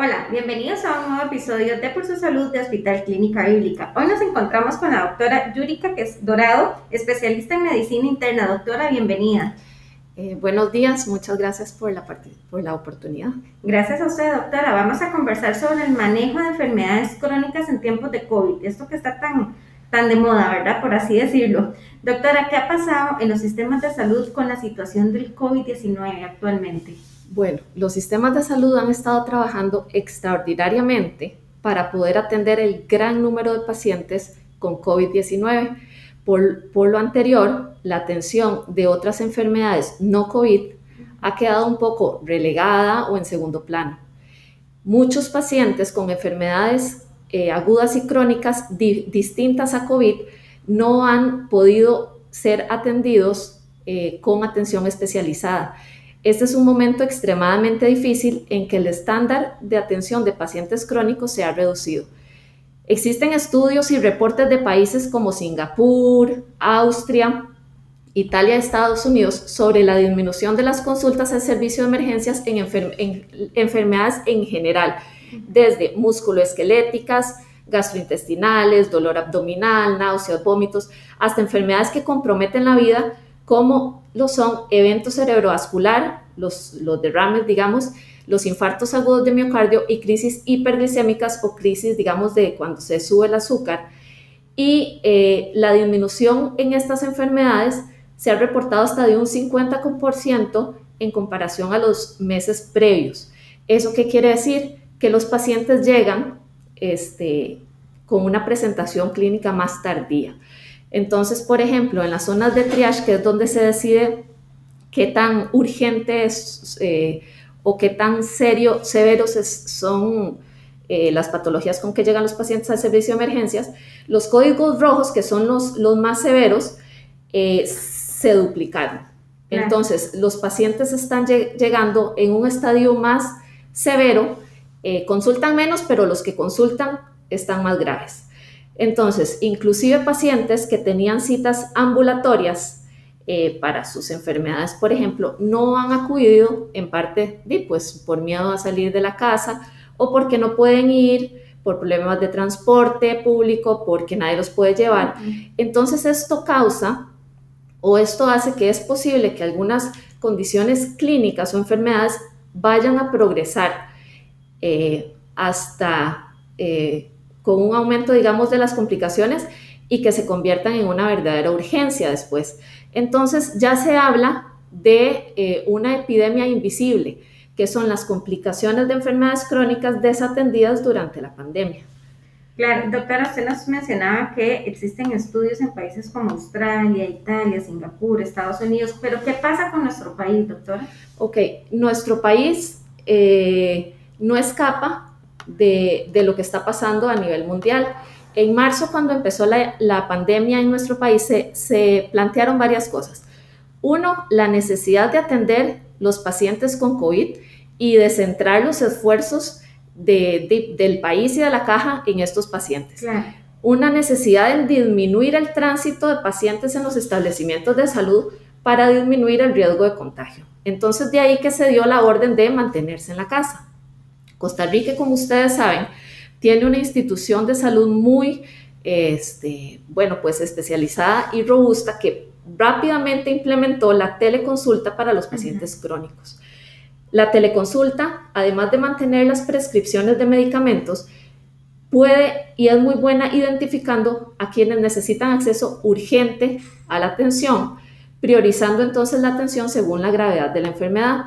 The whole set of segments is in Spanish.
Hola, bienvenidos a un nuevo episodio de Por su Salud de Hospital Clínica Bíblica. Hoy nos encontramos con la doctora Yurika que es Dorado, especialista en medicina interna. Doctora, bienvenida. Eh, buenos días, muchas gracias por la, por la oportunidad. Gracias a usted, doctora. Vamos a conversar sobre el manejo de enfermedades crónicas en tiempos de COVID, esto que está tan, tan de moda, ¿verdad? Por así decirlo. Doctora, ¿qué ha pasado en los sistemas de salud con la situación del COVID-19 actualmente? Bueno, los sistemas de salud han estado trabajando extraordinariamente para poder atender el gran número de pacientes con COVID-19. Por, lo anterior, la atención de otras enfermedades no COVID ha quedado un poco relegada o en segundo plano. Muchos pacientes con enfermedades eh, agudas y crónicas distintas a COVID no han podido ser atendidos eh, con atención especializada. Este es un momento extremadamente difícil en que el estándar de atención de pacientes crónicos se ha reducido. Existen estudios y reportes de países como Singapur, Austria, Italia y Estados Unidos sobre la disminución de las consultas al servicio de emergencias en, enfermedades en general, desde musculoesqueléticas, gastrointestinales, dolor abdominal, náuseas, vómitos, hasta enfermedades que comprometen la vida como lo son eventos cerebrovascular, los, los derrames, digamos, los infartos agudos de miocardio y crisis hiperglicémicas o crisis, digamos, de cuando se sube el azúcar. Y eh, la disminución en estas enfermedades se ha reportado hasta de un 50% en comparación a los meses previos. ¿Eso qué quiere decir? Que los pacientes llegan este, con una presentación clínica más tardía. Entonces, por ejemplo, en las zonas de triage, que es donde se decide qué tan urgente es eh, o qué tan serio, severos son eh, las patologías con que llegan los pacientes al servicio de emergencias, los códigos rojos, que son los, más severos, eh, se duplicaron. Entonces, los pacientes están llegando en un estadio más severo, consultan menos, pero los que consultan están más graves. Entonces, inclusive pacientes que tenían citas ambulatorias eh, para sus enfermedades, por ejemplo, no han acudido en parte pues, por miedo a salir de la casa o porque no pueden ir por problemas de transporte público, porque nadie los puede llevar. Entonces, esto causa o esto hace que es posible que algunas condiciones clínicas o enfermedades vayan a progresar eh, hasta eh, con un aumento, digamos, de las complicaciones y que se conviertan en una verdadera urgencia después. Entonces ya se habla de eh, una epidemia invisible, que son las complicaciones de enfermedades crónicas desatendidas durante la pandemia. Claro, doctora, usted nos mencionaba que existen estudios en países como Australia, Italia, Singapur, Estados Unidos, pero ¿qué pasa con nuestro país, doctora? Ok, nuestro país eh, no escapa de, lo que está pasando a nivel mundial. En marzo, cuando empezó la, pandemia en nuestro país, se, plantearon varias cosas. Uno, la necesidad de atender los pacientes con COVID y de centrar los esfuerzos del país y de la caja en estos pacientes. Una necesidad de disminuir el tránsito de pacientes en los establecimientos de salud para disminuir el riesgo de contagio. Entonces, de ahí que se dio la orden de mantenerse en la casa. Costa Rica, como ustedes saben, tiene una institución de salud muy, este, bueno, pues especializada y robusta que rápidamente implementó la teleconsulta para los pacientes crónicos. La teleconsulta, además de mantener las prescripciones de medicamentos, puede y es muy buena identificando a quienes necesitan acceso urgente a la atención, priorizando entonces la atención según la gravedad de la enfermedad.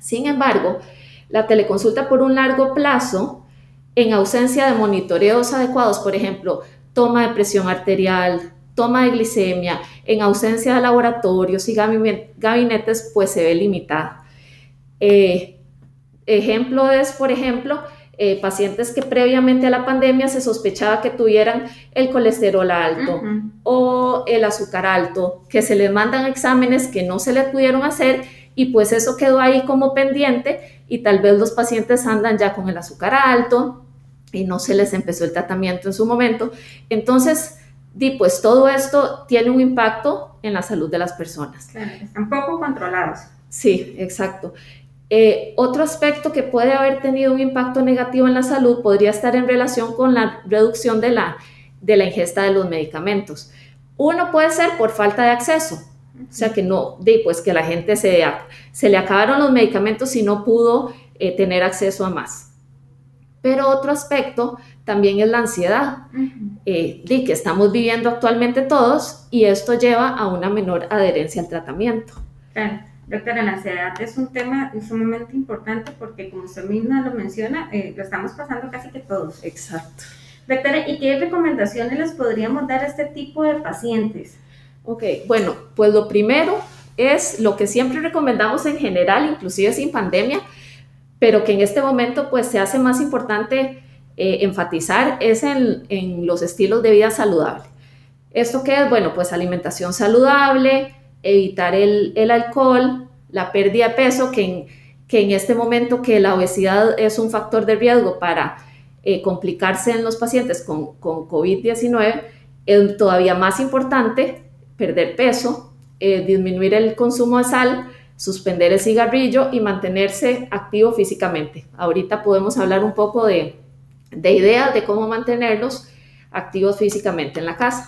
Sin embargo, la teleconsulta por un largo plazo, en ausencia de monitoreos adecuados, por ejemplo, toma de presión arterial, toma de glicemia, en ausencia de laboratorios y gabinetes, pues se ve limitada. Eh, ejemplo es, por ejemplo, eh, pacientes que previamente a la pandemia se sospechaba que tuvieran el colesterol alto o el azúcar alto, que se les mandan exámenes que no se le pudieron hacer y pues eso quedó ahí como pendiente y tal vez los pacientes andan ya con el azúcar alto y no se les empezó el tratamiento en su momento. Entonces, di, pues todo esto tiene un impacto en la salud de las personas. Claro, están poco controlados. Sí, exacto. Eh, otro aspecto que puede haber tenido un impacto negativo en la salud podría estar en relación con la reducción de la, de la ingesta de los medicamentos. Uno puede ser por falta de acceso, o sea que no, de, pues que la gente se, se le acabaron los medicamentos y no pudo eh, tener acceso a más. Pero otro aspecto también es la ansiedad, eh, de que estamos viviendo actualmente todos y esto lleva a una menor adherencia al tratamiento. Claro. Doctora, la ansiedad es un tema sumamente importante porque, como usted misma lo menciona, eh, lo estamos pasando casi que todos. Exacto. Doctora, ¿y qué recomendaciones les podríamos dar a este tipo de pacientes? Ok, bueno, pues lo primero es lo que siempre recomendamos en general, inclusive sin pandemia, pero que en este momento pues se hace más importante eh, enfatizar es en, los estilos de vida saludable. ¿Esto qué es? Bueno, pues alimentación saludable, evitar el, el alcohol, la pérdida de peso, que en, que en este momento que la obesidad es un factor de riesgo para eh, complicarse en los pacientes con, con COVID-19, es todavía más importante perder peso, eh, disminuir el consumo de sal, suspender el cigarrillo y mantenerse activo físicamente. Ahorita podemos hablar un poco de, de ideas de cómo mantenerlos activos físicamente en la casa.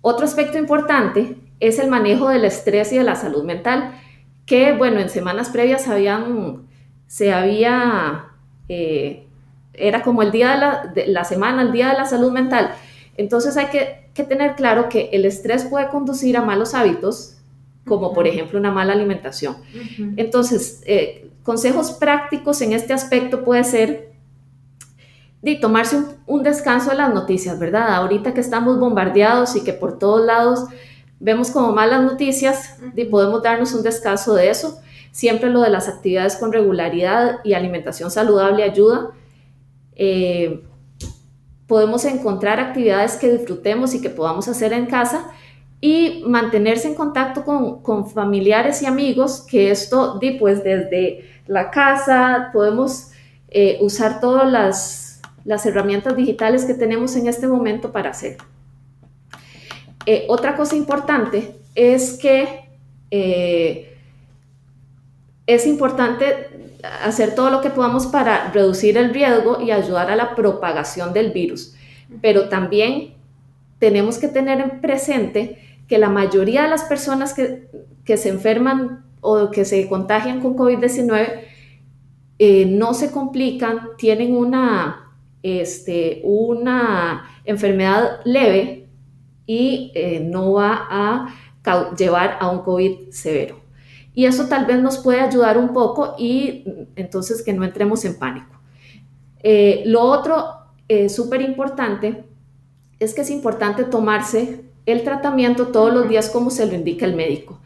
Otro aspecto importante es el manejo del estrés y de la salud mental, que bueno, en semanas previas habían, se había, eh, era como el día de la, de la, semana, el día de la salud mental. Entonces hay que, que, tener claro que el estrés puede conducir a malos hábitos, como uh -huh. por ejemplo una mala alimentación. Uh -huh. Entonces, eh, consejos prácticos en este aspecto puede ser de tomarse un, un, descanso de las noticias, ¿verdad? Ahorita que estamos bombardeados y que por todos lados vemos como malas noticias y podemos darnos un descanso de eso. Siempre lo de las actividades con regularidad y alimentación saludable ayuda. Eh, podemos encontrar actividades que disfrutemos y que podamos hacer en casa y mantenerse en contacto con, con familiares y amigos, que esto, pues desde la casa podemos eh, usar todas las, las herramientas digitales que tenemos en este momento para hacerlo. Eh, otra cosa importante es que eh, es importante hacer todo lo que podamos para reducir el riesgo y ayudar a la propagación del virus, pero también tenemos que tener en presente que la mayoría de las personas que, se enferman o que se contagian con COVID-19 eh, no se complican, tienen una, este, una enfermedad leve y eh, no va a llevar a un COVID severo. Y eso tal vez nos puede ayudar un poco y entonces que no entremos en pánico. Eh, lo otro eh, súper importante es que es importante tomarse el tratamiento todos los días como se lo indica el médico.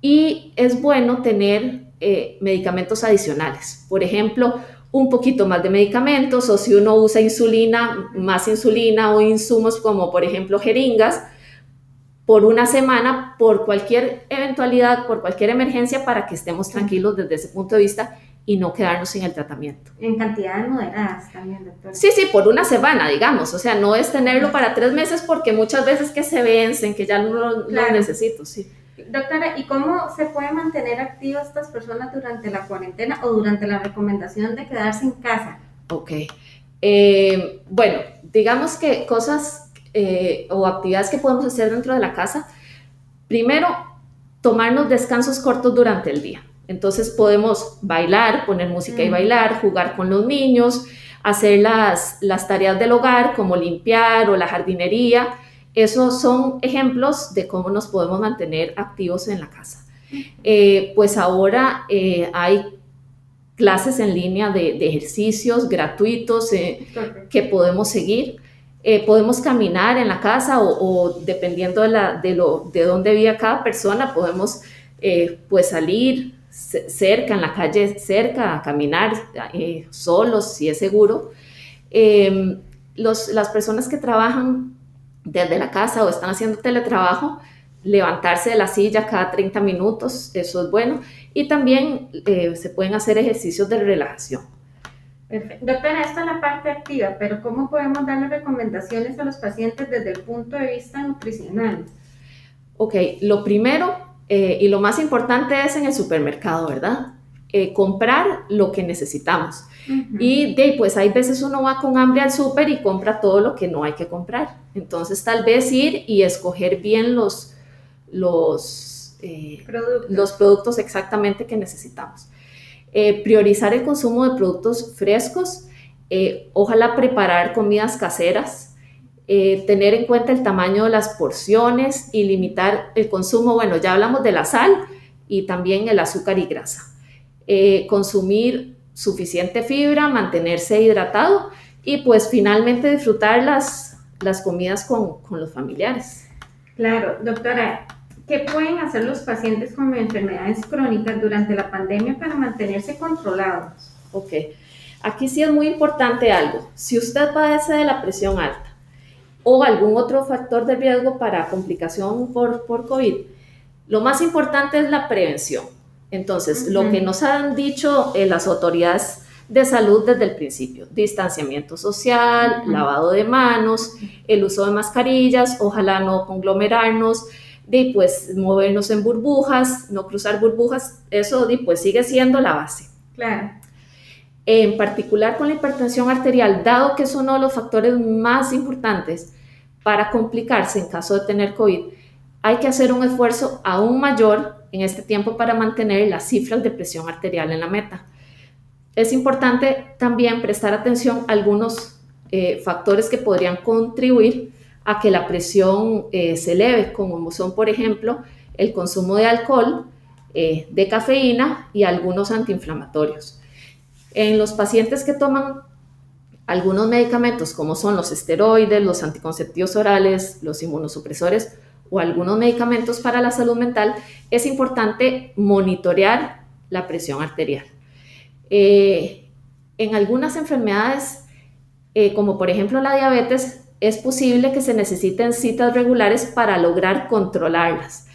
Y es bueno tener eh, medicamentos adicionales. Por ejemplo, un poquito más de medicamentos o si uno usa insulina, más insulina o insumos como por ejemplo jeringas por una semana por cualquier eventualidad, por cualquier emergencia para que estemos tranquilos desde ese punto de vista y no quedarnos sin el tratamiento. En cantidades moderadas también, doctor. Sí, sí, por una semana, digamos. O sea, no es tenerlo para tres meses porque muchas veces que se vencen, que ya no lo, claro. lo necesito, sí. Doctora, ¿y cómo se puede mantener activas estas personas durante la cuarentena o durante la recomendación de quedarse en casa? Ok. Eh, bueno, digamos que cosas eh, o actividades que podemos hacer dentro de la casa. Primero, tomarnos descansos cortos durante el día. Entonces podemos bailar, poner música mm. y bailar, jugar con los niños, hacer las, las tareas del hogar como limpiar o la jardinería esos son ejemplos de cómo nos podemos mantener activos en la casa. Eh, pues ahora eh, hay clases en línea de, de ejercicios gratuitos eh, que podemos seguir. Eh, podemos caminar en la casa o, dependiendo de, lo, de dónde vive cada persona, podemos eh, pues salir cerca, en la calle cerca, a caminar solos si es seguro. Los, las personas que trabajan desde la casa o están haciendo teletrabajo, levantarse de la silla cada 30 minutos, eso es bueno. Y también eh, se pueden hacer ejercicios de relajación. Perfecto. Doctora, esto es la parte activa, pero ¿cómo podemos darle recomendaciones a los pacientes desde el punto de vista nutricional? Ok, lo primero eh, y lo más importante es en el supermercado, ¿verdad? eh, comprar lo que necesitamos. Y de, pues hay veces uno va con hambre al súper y compra todo lo que no hay que comprar. Entonces tal vez ir y escoger bien los, los, eh, productos. los productos exactamente que necesitamos. Eh, priorizar el consumo de productos frescos, ojalá preparar comidas caseras, tener en cuenta el tamaño de las porciones y limitar el consumo, bueno, ya hablamos de la sal y también el azúcar y grasa. Eh, consumir suficiente fibra, mantenerse hidratado y pues finalmente disfrutar las, las comidas con, con los familiares. Claro, doctora, ¿qué pueden hacer los pacientes con enfermedades crónicas durante la pandemia para mantenerse controlados? Ok, aquí sí es muy importante algo. Si usted padece de la presión alta o algún otro factor de riesgo para complicación por, por COVID, lo más importante es la prevención. Entonces, lo que nos han dicho eh, las autoridades de salud desde el principio, distanciamiento social, lavado de manos, el uso de mascarillas, ojalá no conglomerarnos, de pues movernos en burbujas, no cruzar burbujas, eso de, pues sigue siendo la base. Claro. En particular con la hipertensión arterial, dado que es uno de los factores más importantes para complicarse en caso de tener COVID, hay que hacer un esfuerzo aún mayor en este tiempo para mantener las cifras de presión arterial en la meta. Es importante también prestar atención a algunos eh, factores que podrían contribuir a que la presión eh, se eleve, como son, por ejemplo, el consumo de alcohol, eh, de cafeína y algunos antiinflamatorios. En los pacientes que toman algunos medicamentos, como son los esteroides, los anticonceptivos orales, los inmunosupresores, o algunos medicamentos para la salud mental, es importante monitorear la presión arterial. Eh, en algunas enfermedades, como por ejemplo la diabetes, es posible que se necesiten citas regulares para lograr controlarlas.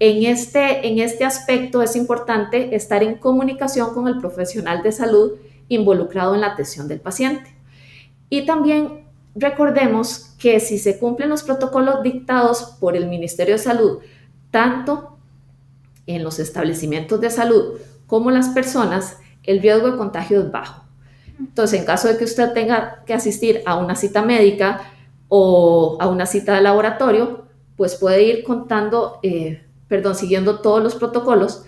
En este, en este aspecto es importante estar en comunicación con el profesional de salud involucrado en la atención del paciente. Y también recordemos que si se cumplen los protocolos dictados por el Ministerio de Salud, tanto en los establecimientos de salud como las personas, el riesgo de contagio es bajo. Entonces, en caso de que usted tenga que asistir a una cita médica o a una cita de laboratorio, pues puede ir contando, eh, perdón, siguiendo todos los protocolos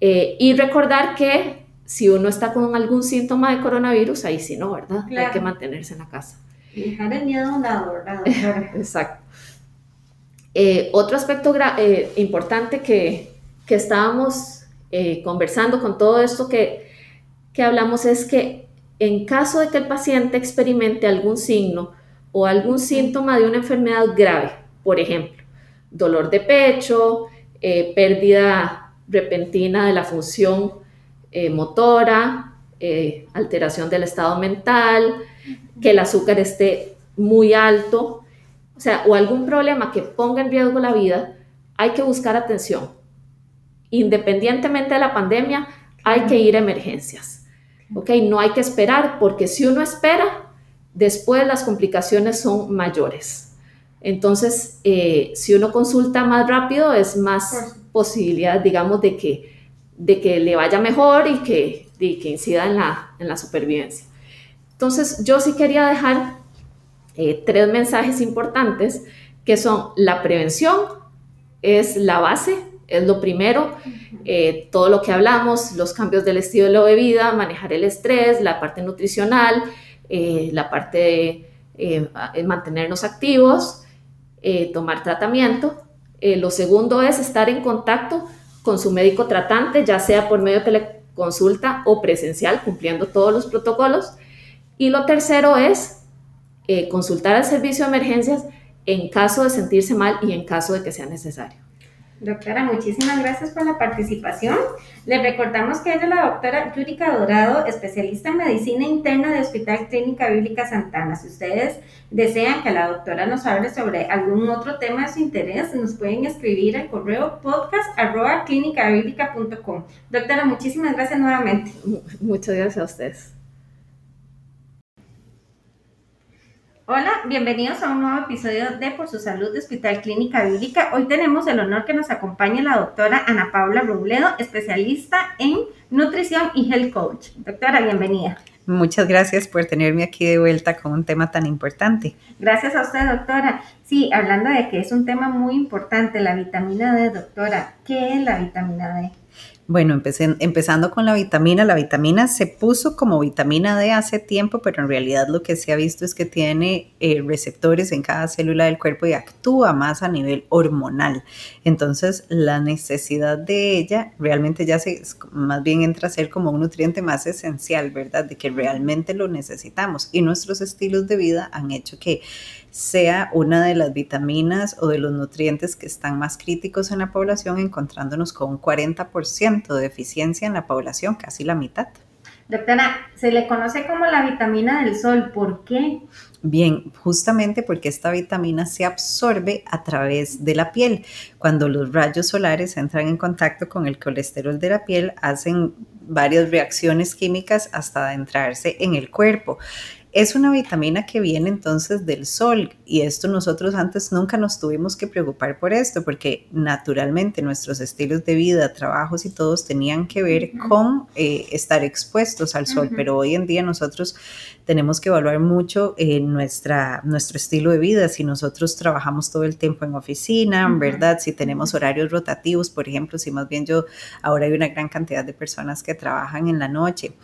eh, y recordar que si uno está con algún síntoma de coronavirus, ahí sí no, ¿verdad? Hay que mantenerse en la casa. Dejar el miedo a un lado, ¿verdad? Exacto. Eh, otro aspecto eh, importante que, que estábamos conversando con todo esto que, que hablamos es que en caso de que el paciente experimente algún signo o algún síntoma de una enfermedad grave, por ejemplo, dolor de pecho, pérdida repentina de la función motora, alteración del estado mental, que el azúcar esté muy alto, o sea, o algún problema que ponga en riesgo la vida, hay que buscar atención. Independientemente de la pandemia, hay que ir a emergencias. ¿Ok? No hay que esperar, porque si uno espera, después las complicaciones son mayores. Entonces, eh, si uno consulta más rápido, es más posibilidad, digamos, de que, de que le vaya mejor y que, de que incida en la, en la supervivencia. Entonces, yo sí quería dejar eh, tres mensajes importantes que son la prevención, es la base, es lo primero, eh, todo lo que hablamos, los cambios del estilo de vida, manejar el estrés, la parte nutricional, eh, la parte de mantenernos activos, tomar tratamiento. lo segundo es estar en contacto con su médico tratante, ya sea por medio de teleconsulta o presencial, cumpliendo todos los protocolos. Y lo tercero es eh, consultar al servicio de emergencias en caso de sentirse mal y en caso de que sea necesario. Doctora, muchísimas gracias por la participación. Le recordamos que ella es la doctora Yurika Dorado, especialista en medicina interna de Hospital Clínica Bíblica Santana. Si ustedes desean que la doctora nos hable sobre algún otro tema de su interés, nos pueden escribir al correo podcast Doctora, muchísimas gracias nuevamente. Muchas gracias a ustedes. Hola, bienvenidos a un nuevo episodio de Por su Salud de Hospital Clínica Bíblica. Hoy tenemos el honor que nos acompañe la doctora Ana Paula Robledo, especialista en nutrición y health coach. Doctora, bienvenida. Muchas gracias por tenerme aquí de vuelta con un tema tan importante. Gracias a usted, doctora. Sí, hablando de que es un tema muy importante, la vitamina D, doctora. ¿Qué es la vitamina D? Bueno, empecé, empezando con la vitamina, la vitamina se puso como vitamina D hace tiempo, pero en realidad lo que se ha visto es que tiene eh, receptores en cada célula del cuerpo y actúa más a nivel hormonal. Entonces, la necesidad de ella realmente ya se, más bien entra a ser como un nutriente más esencial, ¿verdad? De que realmente lo necesitamos. Y nuestros estilos de vida han hecho que sea una de las vitaminas o de los nutrientes que están más críticos en la población, encontrándonos con un 40% de deficiencia en la población, casi la mitad. Doctora, se le conoce como la vitamina del sol. ¿Por qué? Bien, justamente porque esta vitamina se absorbe a través de la piel. Cuando los rayos solares entran en contacto con el colesterol de la piel, hacen varias reacciones químicas hasta adentrarse en el cuerpo. Es una vitamina que viene entonces del sol y esto nosotros antes nunca nos tuvimos que preocupar por esto porque naturalmente nuestros estilos de vida, trabajos y todos tenían que ver con eh, estar expuestos al sol, pero hoy en día nosotros tenemos que evaluar mucho eh, nuestra, nuestro estilo de vida, si nosotros trabajamos todo el tiempo en oficina, ¿verdad? Si tenemos horarios rotativos, por ejemplo, si más bien yo, ahora hay una gran cantidad de personas que trabajan en la noche.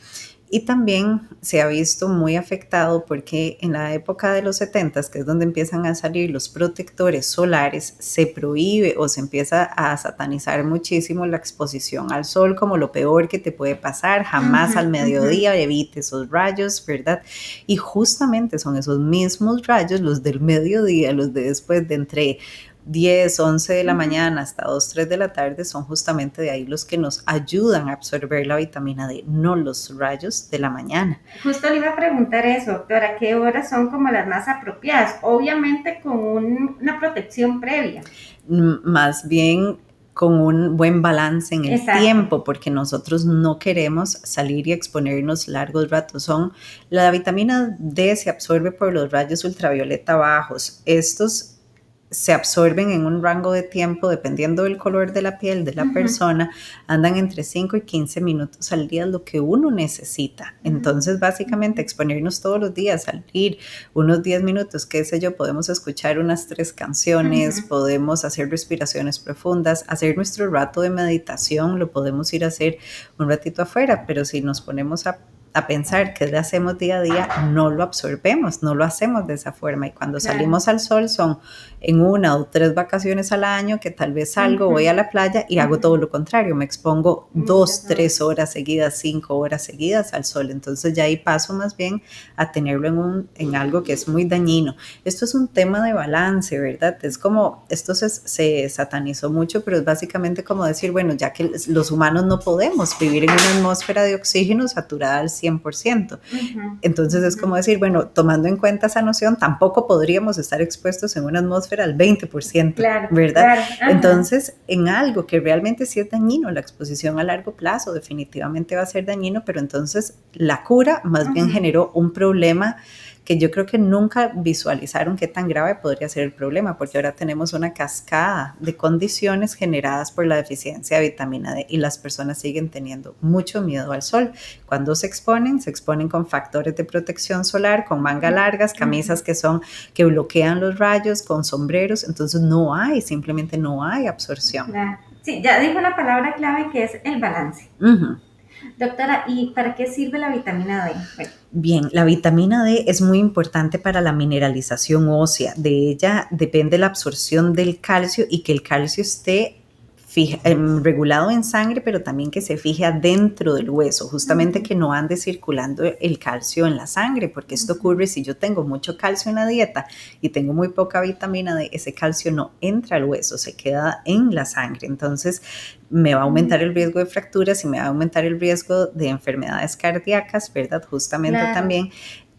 Y también se ha visto muy afectado porque en la época de los 70, que es donde empiezan a salir los protectores solares, se prohíbe o se empieza a satanizar muchísimo la exposición al sol como lo peor que te puede pasar. Jamás al mediodía evite esos rayos, ¿verdad? Y justamente son esos mismos rayos, los del mediodía, los de después de entre 10, 11 de la mañana hasta 2, 3 de la tarde son justamente de ahí los que nos ayudan a absorber la vitamina D, no los rayos de la mañana. Justo le iba a preguntar eso, doctora, ¿qué horas son como las más apropiadas? Obviamente con una protección previa. Más bien con un buen balance en el tiempo, porque nosotros no queremos salir y exponernos largos ratos. Son, la vitamina D se absorbe por los rayos ultravioleta bajos. Estos se absorben en un rango de tiempo, dependiendo del color de la piel de la persona, andan entre 5 y 15 minutos al día, lo que uno necesita. Entonces, básicamente, exponernos todos los días, salir unos 10 minutos, qué sé yo, podemos escuchar unas tres canciones, podemos hacer respiraciones profundas, hacer nuestro rato de meditación, lo podemos ir a hacer un ratito afuera, pero si nos ponemos a a pensar que le hacemos día a día, no lo absorbemos, no lo hacemos de esa forma. Y cuando salimos al sol son en una o tres vacaciones al año que tal vez salgo, voy a la playa y hago todo lo contrario, me expongo dos, tres horas seguidas, cinco horas seguidas al sol. Entonces ya ahí paso más bien a tenerlo en, un, en algo que es muy dañino. Esto es un tema de balance, ¿verdad? Es como, esto se, se satanizó mucho, pero es básicamente como decir, bueno, ya que los humanos no podemos vivir en una atmósfera de oxígeno saturada al 100%. Entonces es como decir, bueno, tomando en cuenta esa noción, tampoco podríamos estar expuestos en una atmósfera al 20%, ¿verdad? Entonces, en algo que realmente sí es dañino, la exposición a largo plazo definitivamente va a ser dañino, pero entonces la cura más bien generó un problema que yo creo que nunca visualizaron qué tan grave podría ser el problema, porque ahora tenemos una cascada de condiciones generadas por la deficiencia de vitamina D y las personas siguen teniendo mucho miedo al sol. Cuando se exponen, se exponen con factores de protección solar, con manga largas, camisas que son que bloquean los rayos, con sombreros, entonces no hay, simplemente no hay absorción. Sí, ya dijo la palabra clave que es el balance. Doctora, ¿y para qué sirve la vitamina D? Bien, la vitamina D es muy importante para la mineralización ósea. De ella depende la absorción del calcio y que el calcio esté Em, regulado en sangre, pero también que se fije adentro del hueso, justamente que no ande circulando el calcio en la sangre, porque esto ocurre si yo tengo mucho calcio en la dieta y tengo muy poca vitamina D, ese calcio no entra al hueso, se queda en la sangre. Entonces, me va a aumentar el riesgo de fracturas y me va a aumentar el riesgo de enfermedades cardíacas, ¿verdad? Justamente también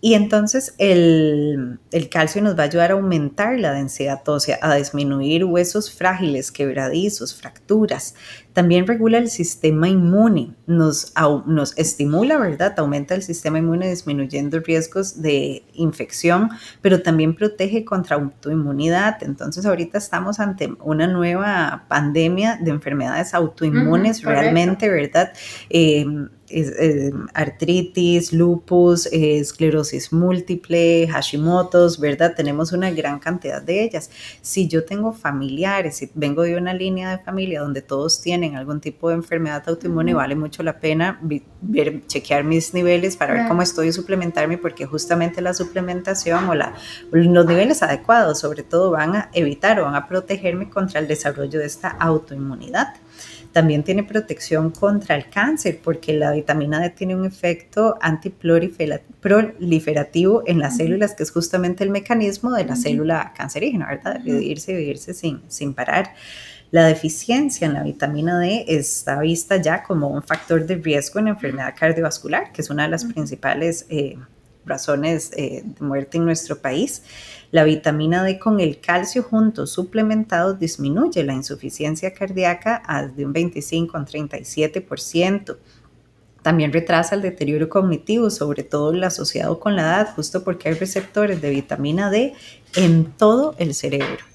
Y entonces el, el, calcio nos va a ayudar a aumentar la densidad ósea, a disminuir huesos frágiles, quebradizos, fracturas. También regula el sistema inmune, nos, nos estimula, ¿verdad? Aumenta el sistema inmune disminuyendo riesgos de infección, pero también protege contra autoinmunidad. Entonces ahorita estamos ante una nueva pandemia de enfermedades autoinmunes realmente, ¿verdad? Eh, eh, artritis, lupus, esclerosis múltiple, Hashimoto's, ¿verdad? Tenemos una gran cantidad de ellas. Si yo tengo familiares, si vengo de una línea de familia donde todos tienen algún tipo de enfermedad autoinmune, vale mucho la pena ver, chequear mis niveles para ver cómo estoy y suplementarme, porque justamente la suplementación o la, los niveles adecuados, sobre todo, van a evitar o van a protegerme contra el desarrollo de esta autoinmunidad. También tiene protección contra el cáncer porque la vitamina D tiene un efecto antiproliferativo en las células, que es justamente el mecanismo de la célula cancerígena, ¿verdad? De dividirse y dividirse sin, sin parar. La deficiencia en la vitamina D está vista ya como un factor de riesgo en enfermedad cardiovascular, que es una de las principales eh, razones eh, de muerte en nuestro país. La vitamina D con el calcio juntos suplementados disminuye la insuficiencia cardíaca de un 25 a un 37%. También retrasa el deterioro cognitivo, sobre todo el asociado con la edad, justo porque hay receptores de vitamina D en todo el cerebro.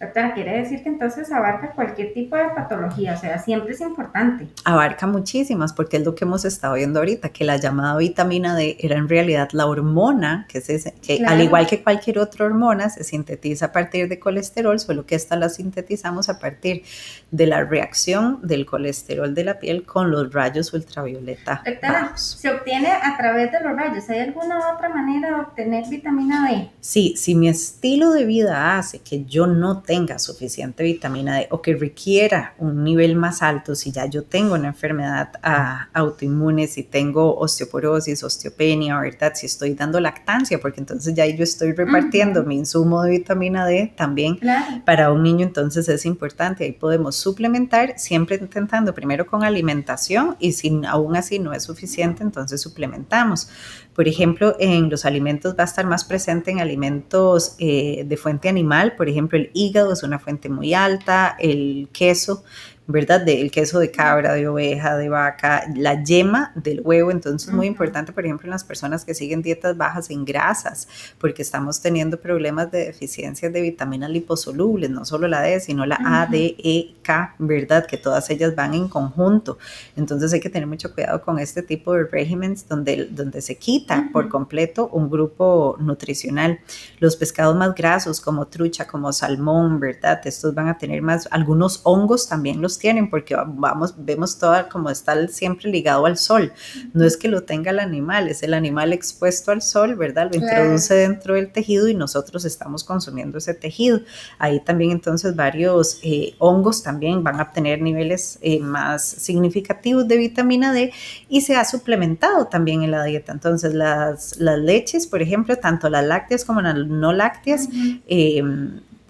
Doctora, quiere decir que entonces abarca cualquier tipo de patología, o sea, siempre es importante. Abarca muchísimas, porque es lo que hemos estado viendo ahorita, que la llamada vitamina D era en realidad la hormona, que, se, que al igual que cualquier otra hormona, se sintetiza a partir de colesterol, solo que esta la sintetizamos a partir de la reacción del colesterol de la piel con los rayos ultravioleta. Doctora, ¿se obtiene a través de los rayos? ¿Hay alguna otra manera de obtener vitamina D? Sí, si mi estilo de vida hace que yo no tenga suficiente vitamina D o que requiera un nivel más alto, si ya yo tengo una enfermedad ah, autoinmune, si tengo osteoporosis, osteopenia, ¿verdad? Si estoy dando lactancia, porque entonces ya yo estoy repartiendo mi insumo de vitamina D también para un niño, entonces es importante. Ahí podemos suplementar, siempre intentando primero con alimentación y si aún así no es suficiente, entonces suplementamos. Por ejemplo, en los alimentos va a estar más presente en alimentos eh, de fuente animal, por ejemplo, el hígado es una fuente muy alta, el queso ¿verdad? Del queso de cabra, de oveja, de vaca, la yema del huevo. Entonces, es muy importante, por ejemplo, en las personas que siguen dietas bajas en grasas, porque estamos teniendo problemas de deficiencias de vitaminas liposolubles, no solo la D, sino la A, D, E, K, ¿verdad? Que todas ellas van en conjunto. Entonces, hay que tener mucho cuidado con este tipo de regímenes donde, donde se quita por completo un grupo nutricional. Los pescados más grasos, como trucha, como salmón, ¿verdad? Estos van a tener más, algunos hongos también los tienen porque vamos, vemos todo como está siempre ligado al sol. No es que lo tenga el animal, es el animal expuesto al sol, ¿verdad? Lo introduce dentro del tejido y nosotros estamos consumiendo ese tejido. Ahí también entonces varios eh, hongos también van a tener niveles eh, más significativos de vitamina D y se ha suplementado también en la dieta. Entonces las, las leches, por ejemplo, tanto las lácteas como las no lácteas,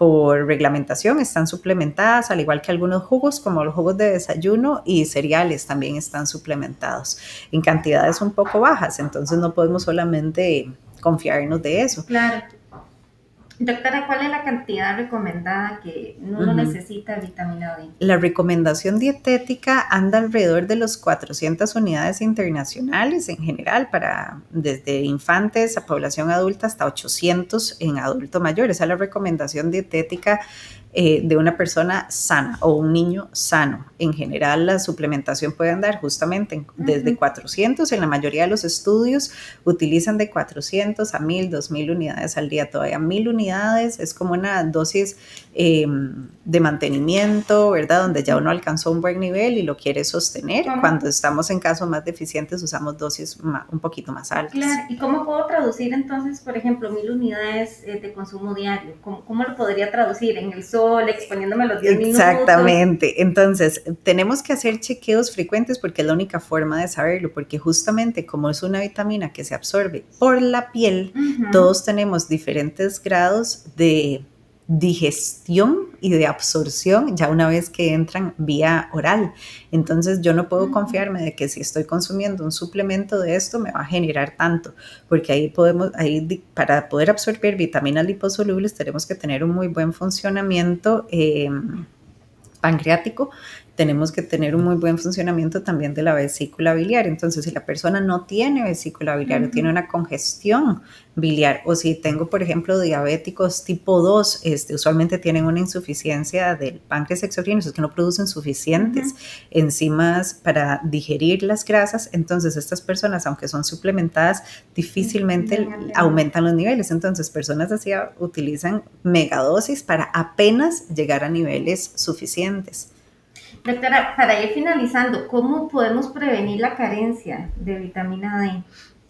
por reglamentación están suplementadas, al igual que algunos jugos como los jugos de desayuno y cereales también están suplementados en cantidades un poco bajas, entonces no podemos solamente confiarnos de eso. Claro. Doctora, ¿cuál es la cantidad recomendada que uno necesita de vitamina D? La recomendación dietética anda alrededor de los 400 unidades internacionales en general, para desde infantes a población adulta hasta 800 en adulto mayor. Esa es la recomendación dietética eh, de una persona sana o un niño sano. En general, la suplementación puede andar justamente desde 400, en la mayoría de los estudios utilizan de 400 a 1000, 2000 unidades al día. Todavía 1000 unidades es como una dosis eh, de mantenimiento, ¿verdad? Donde ya uno alcanzó un buen nivel y lo quiere sostener. Cuando estamos en casos más deficientes usamos dosis un poquito más altas. Claro, ¿y cómo puedo traducir entonces, por ejemplo, 1000 unidades eh, de consumo diario? ¿Cómo, ¿Cómo, lo podría traducir en el sol? Exponiéndome los 10 minutos. Exactamente. Entonces, tenemos que hacer chequeos frecuentes porque es la única forma de saberlo, porque justamente como es una vitamina que se absorbe por la piel, todos tenemos diferentes grados de digestión y de absorción ya una vez que entran vía oral. Entonces yo no puedo confiarme de que si estoy consumiendo un suplemento de esto me va a generar tanto, porque ahí podemos, ahí para poder absorber vitaminas liposolubles tenemos que tener un muy buen funcionamiento. Em, pancreático, tenemos que tener un muy buen funcionamiento también de la vesícula biliar. Entonces, si la persona no tiene vesícula biliar o tiene una congestión biliar, o si tengo, por ejemplo, diabéticos tipo 2, este, usualmente tienen una insuficiencia del páncreas exocrino, es que no producen suficientes enzimas para digerir las grasas. Entonces, estas personas, aunque son suplementadas, difícilmente aumentan los niveles. Entonces, personas así utilizan megadosis para apenas llegar a niveles suficientes. Doctora, para ir finalizando, ¿cómo podemos prevenir la carencia de vitamina D?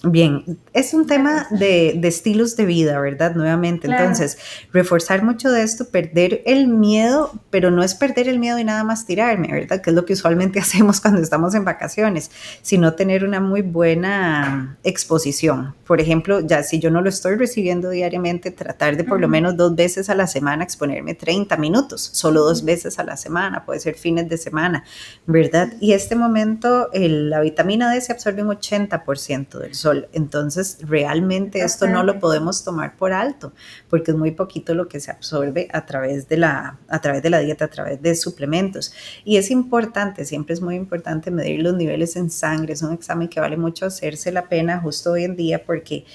Bien, es un tema de, estilos de vida, ¿verdad? Nuevamente, entonces, reforzar mucho de esto, perder el miedo, pero no es perder el miedo y nada más tirarme, ¿verdad? Que es lo que usualmente hacemos cuando estamos en vacaciones, sino tener una muy buena exposición. Por ejemplo, ya si yo no lo estoy recibiendo diariamente, tratar de por lo menos dos veces a la semana exponerme 30 minutos, solo dos veces a la semana, puede ser fines de semana, ¿verdad? Y este momento, la vitamina D se absorbe un 80% del sol entonces, realmente esto no lo podemos tomar por alto, porque es muy poquito lo que se absorbe a través de la, a través de la dieta, a través de suplementos. Y es importante, siempre es muy importante medir los niveles en sangre. Es un examen que vale mucho hacerse la pena justo hoy en día porque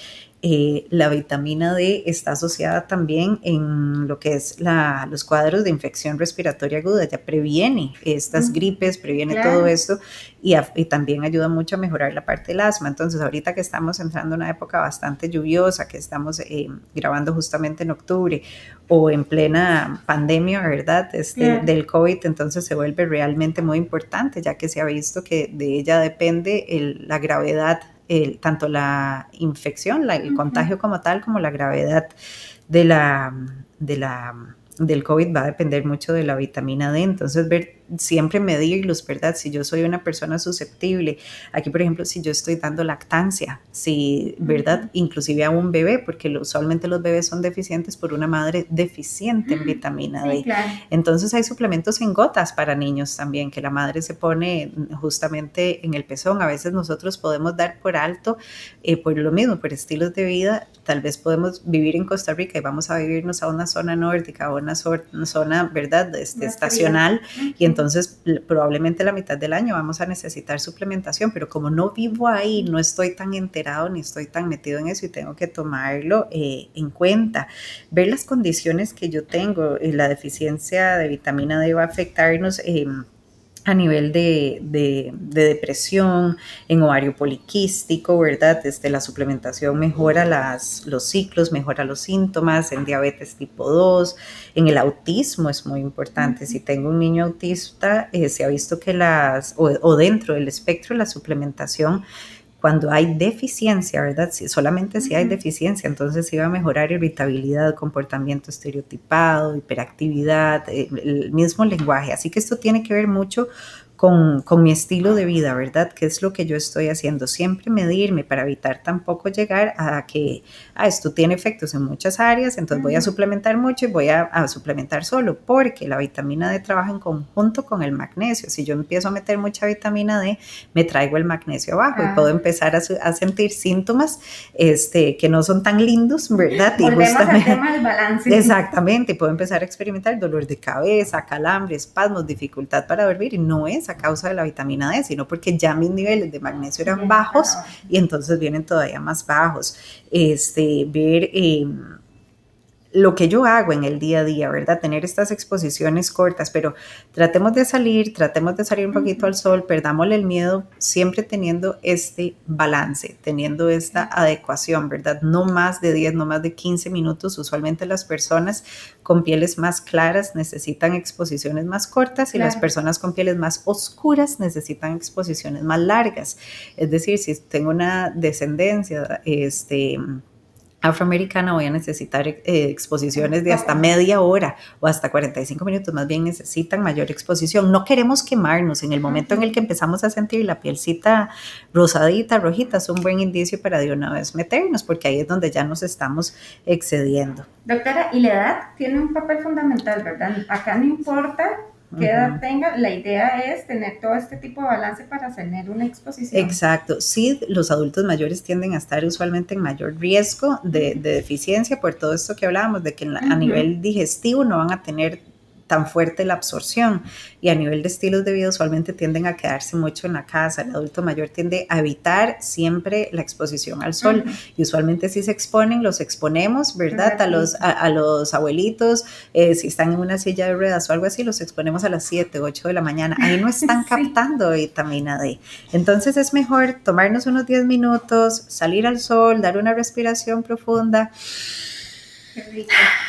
eh, la vitamina D está asociada también en lo que es la, los cuadros de infección respiratoria aguda, ya previene estas gripes, previene todo esto y, también ayuda mucho a mejorar la parte del asma. Entonces, ahorita que estamos entrando en una época bastante lluviosa, que estamos eh, grabando justamente en octubre o en plena pandemia, ¿verdad? Este, Del COVID, entonces se vuelve realmente muy importante, ya que se ha visto que de ella depende la gravedad tanto la infección, el contagio como tal, como la gravedad de la, de la, del COVID va a depender mucho de la vitamina D. Entonces, ver siempre medirlos, ¿verdad? Si yo soy una persona susceptible, aquí por ejemplo, si yo estoy dando lactancia, si, ¿verdad? Inclusive a un bebé, porque usualmente los bebés son deficientes por una madre deficiente en vitamina D. Entonces hay suplementos en gotas para niños también, que la madre se pone justamente en el pezón. A veces nosotros podemos dar por alto, eh, por lo mismo, por estilos de vida, tal vez podemos vivir en Costa Rica y vamos a vivirnos a una zona nórdica o una, zona, ¿verdad? Este, estacional. Y entonces probablemente la mitad del año vamos a necesitar suplementación, pero como no vivo ahí, no estoy tan enterado ni estoy tan metido en eso y tengo que tomarlo eh, en cuenta. Ver las condiciones que yo tengo, y la deficiencia de vitamina D va a afectarnos. Eh, a nivel de, depresión, en ovario poliquístico, ¿verdad? Este, la suplementación mejora las, los ciclos, mejora los síntomas, en diabetes tipo 2, en el autismo es muy importante. Si tengo un niño autista, eh, se ha visto que las, o, o dentro del espectro, la suplementación cuando hay deficiencia, ¿verdad? Si, solamente si hay deficiencia, entonces iba a mejorar irritabilidad, comportamiento estereotipado, hiperactividad, el mismo lenguaje. Así que esto tiene que ver mucho con, mi estilo de vida, ¿verdad? ¿Qué es lo que yo estoy haciendo? Siempre medirme para evitar tampoco llegar a que, ah, esto tiene efectos en muchas áreas, entonces voy a suplementar mucho y voy a, suplementar solo, porque la vitamina D trabaja en conjunto con el magnesio. Si yo empiezo a meter mucha vitamina D, me traigo el magnesio abajo y puedo ah. empezar a, sentir síntomas este, que no son tan lindos, ¿verdad? Y Volvemos al tema del balance. Exactamente, puedo empezar a experimentar dolor de cabeza, calambres, espasmos, dificultad para dormir y no es a causa de la vitamina D, sino porque ya mis niveles de magnesio eran bajos y entonces vienen todavía más bajos. Este, ver... Em, lo que yo hago en el día a día, ¿verdad? Tener estas exposiciones cortas, pero tratemos de salir, tratemos de salir un poquito al sol, perdámosle el miedo, siempre teniendo este balance, teniendo esta adecuación, ¿verdad? No más de 10, no más de 15 minutos. Usualmente las personas con pieles más claras necesitan exposiciones más cortas y las personas con pieles más oscuras necesitan exposiciones más largas. Es decir, si tengo una descendencia, este afroamericana voy a necesitar eh, exposiciones de hasta media hora o hasta 45 minutos, más bien necesitan mayor exposición. No queremos quemarnos en el momento en el que empezamos a sentir la pielcita rosadita, rojita, es un buen indicio para de una vez meternos, porque ahí es donde ya nos estamos excediendo. Doctora, y la edad tiene un papel fundamental, ¿verdad? Acá no importa qué edad tenga, la idea es tener todo este tipo de balance para tener una exposición. Exacto, sí, los adultos mayores tienden a estar usualmente en mayor riesgo de, deficiencia por todo esto que hablábamos, de que a nivel digestivo no van a tener tan fuerte la absorción y a nivel de estilos de vida usualmente tienden a quedarse mucho en la casa. El adulto mayor tiende a evitar siempre la exposición al sol y usualmente si se exponen, los exponemos, ¿verdad? A los, a, los abuelitos, eh, si están en una silla de ruedas o algo así, los exponemos a las 7, 8 de la mañana. Ahí no están captando vitamina D. Entonces es mejor tomarnos unos 10 minutos, salir al sol, dar una respiración profunda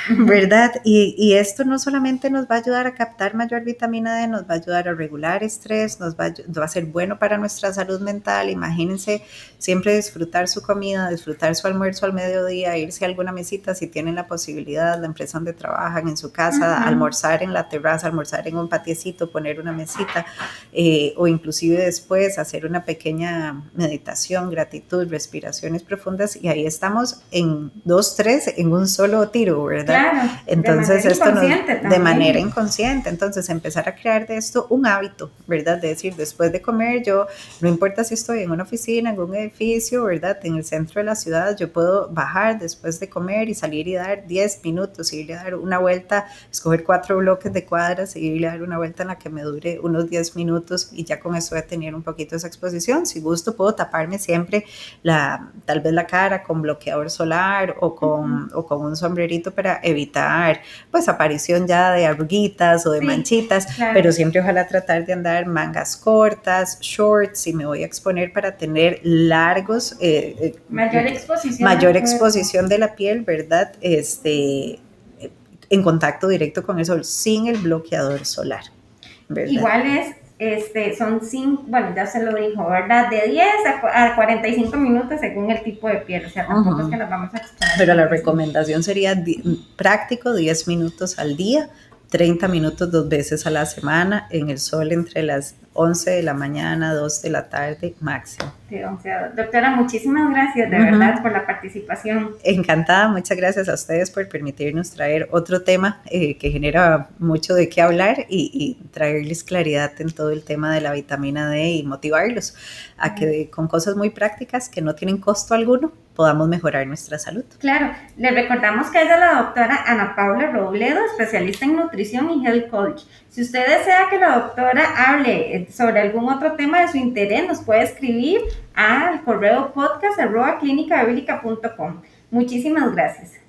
¿Verdad? Y, y, esto no solamente nos va a ayudar a captar mayor vitamina D, nos va a ayudar a regular estrés, nos va a, va a ser bueno para nuestra salud mental. Imagínense siempre disfrutar su comida, disfrutar su almuerzo al mediodía, irse a alguna mesita si tienen la posibilidad, la empresa donde trabajan, en su casa, almorzar en la terraza, almorzar en un patiecito, poner una mesita eh, o inclusive después hacer una pequeña meditación, gratitud, respiraciones profundas y ahí estamos en dos, tres, en un solo tiro, ¿verdad? Claro, Entonces, de esto de manera inconsciente. Entonces, empezar a crear de esto un hábito, ¿verdad? De decir, después de comer, yo, no importa si estoy en una oficina, en un edificio, ¿verdad? En el centro de la ciudad, yo puedo bajar después de comer y salir y dar 10 minutos, irle a dar una vuelta, escoger cuatro bloques de cuadras, y irle a dar una vuelta en la que me dure unos 10 minutos y ya con eso voy a tener un poquito esa exposición. Si gusto, puedo taparme siempre la, tal vez la cara con bloqueador solar o con, o con un sombrerito para evitar pues aparición ya de arruguitas o de manchitas, pero siempre ojalá tratar de andar mangas cortas, shorts, y me voy a exponer para tener largos... Eh, eh, mayor exposición. Mayor exposición de la piel, ¿verdad? Este, en contacto directo con el sol, sin el bloqueador solar. Igual es este, son cinco, bueno, ya se lo dijo, ¿verdad? De 10 a, 45 minutos según el tipo de piel, o sea, tampoco es que nos vamos a exponer. Pero la recomendación sería práctico 10 minutos al día, 30 minutos dos veces a la semana en el sol entre las 11 de la mañana, 2 de la tarde máximo. Doctora, muchísimas gracias de verdad por la participación. Encantada, muchas gracias a ustedes por permitirnos traer otro tema eh, que genera mucho de qué hablar y, traerles claridad en todo el tema de la vitamina D y motivarlos a que con cosas muy prácticas que no tienen costo alguno podamos mejorar nuestra salud. Claro, le recordamos que es la doctora Ana Paula Robledo, especialista en nutrición y health coach. Si usted desea que la doctora hable eh, sobre algún otro tema de su interés, nos puede escribir al correo podcast arroba Muchísimas gracias.